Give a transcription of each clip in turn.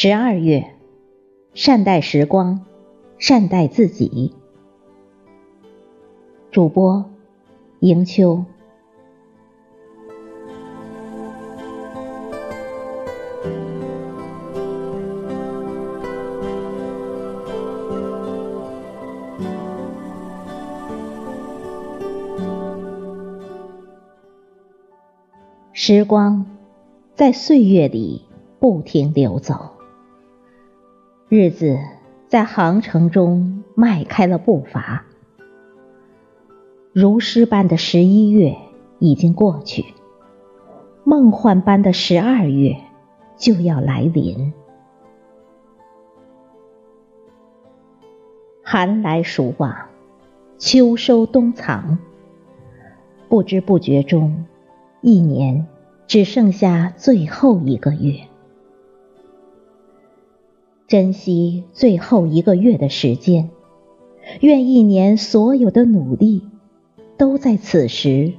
十二月，善待时光，善待自己。主播迎秋。时光在岁月里不停流走。日子在航程中迈开了步伐，如诗般的十一月已经过去，梦幻般的十二月就要来临。寒来暑往，秋收冬藏，不知不觉中，一年只剩下最后一个月。珍惜最后一个月的时间，愿一年所有的努力都在此时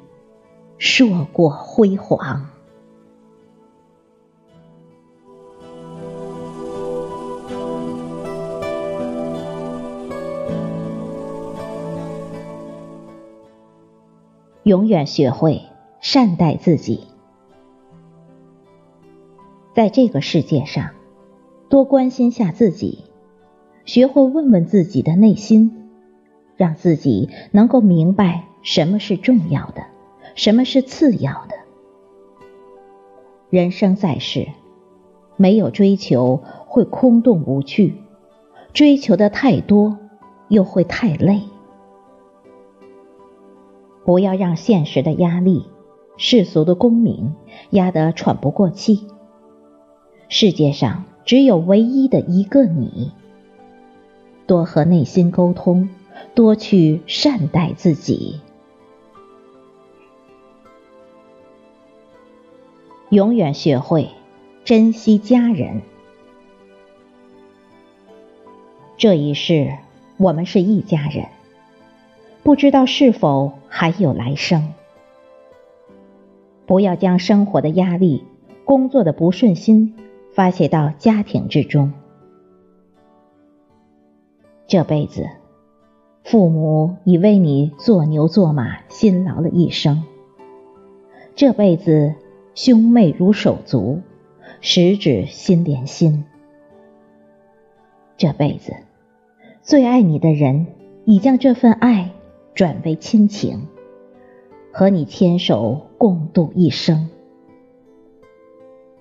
硕果辉煌。永远学会善待自己，在这个世界上。多关心下自己，学会问问自己的内心，让自己能够明白什么是重要的，什么是次要的。人生在世，没有追求会空洞无趣，追求的太多又会太累。不要让现实的压力、世俗的功名压得喘不过气。世界上。只有唯一的一个你，多和内心沟通，多去善待自己，永远学会珍惜家人。这一世，我们是一家人，不知道是否还有来生。不要将生活的压力、工作的不顺心。发泄到家庭之中。这辈子，父母已为你做牛做马，辛劳了一生。这辈子，兄妹如手足，十指心连心。这辈子，最爱你的人已将这份爱转为亲情，和你牵手共度一生。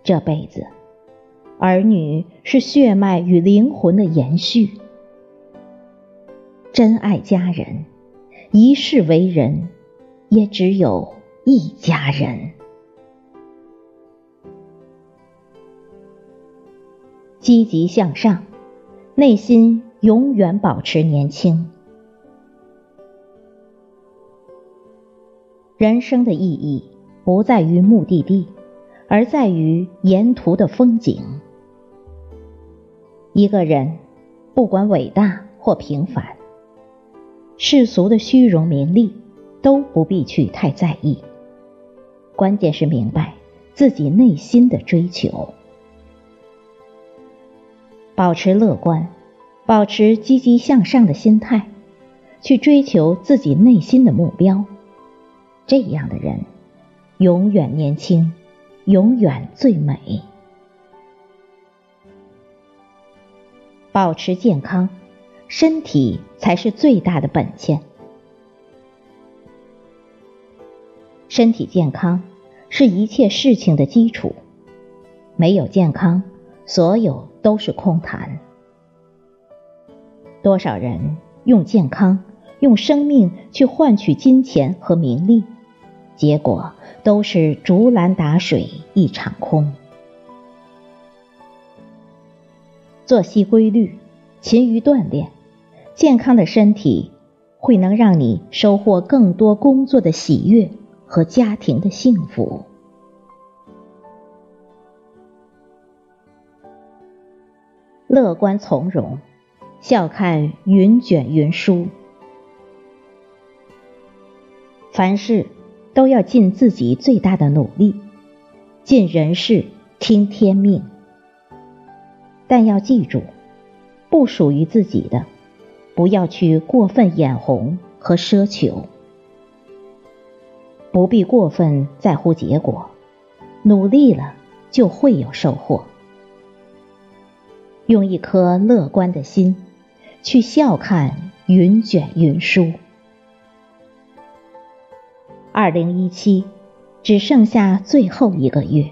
这辈子。儿女是血脉与灵魂的延续，真爱家人，一世为人，也只有一家人。积极向上，内心永远保持年轻。人生的意义不在于目的地，而在于沿途的风景。一个人，不管伟大或平凡，世俗的虚荣名利都不必去太在意。关键是明白自己内心的追求，保持乐观，保持积极向上的心态，去追求自己内心的目标。这样的人，永远年轻，永远最美。保持健康，身体才是最大的本钱。身体健康是一切事情的基础，没有健康，所有都是空谈。多少人用健康、用生命去换取金钱和名利，结果都是竹篮打水一场空。作息规律，勤于锻炼，健康的身体会能让你收获更多工作的喜悦和家庭的幸福。乐观从容，笑看云卷云舒。凡事都要尽自己最大的努力，尽人事听天命。但要记住，不属于自己的，不要去过分眼红和奢求。不必过分在乎结果，努力了就会有收获。用一颗乐观的心，去笑看云卷云舒。二零一七，只剩下最后一个月，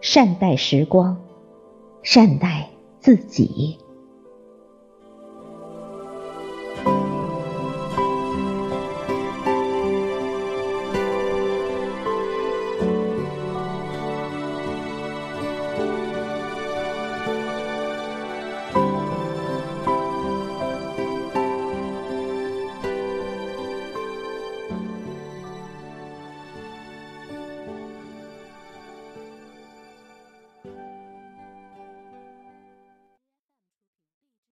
善待时光，善待自己。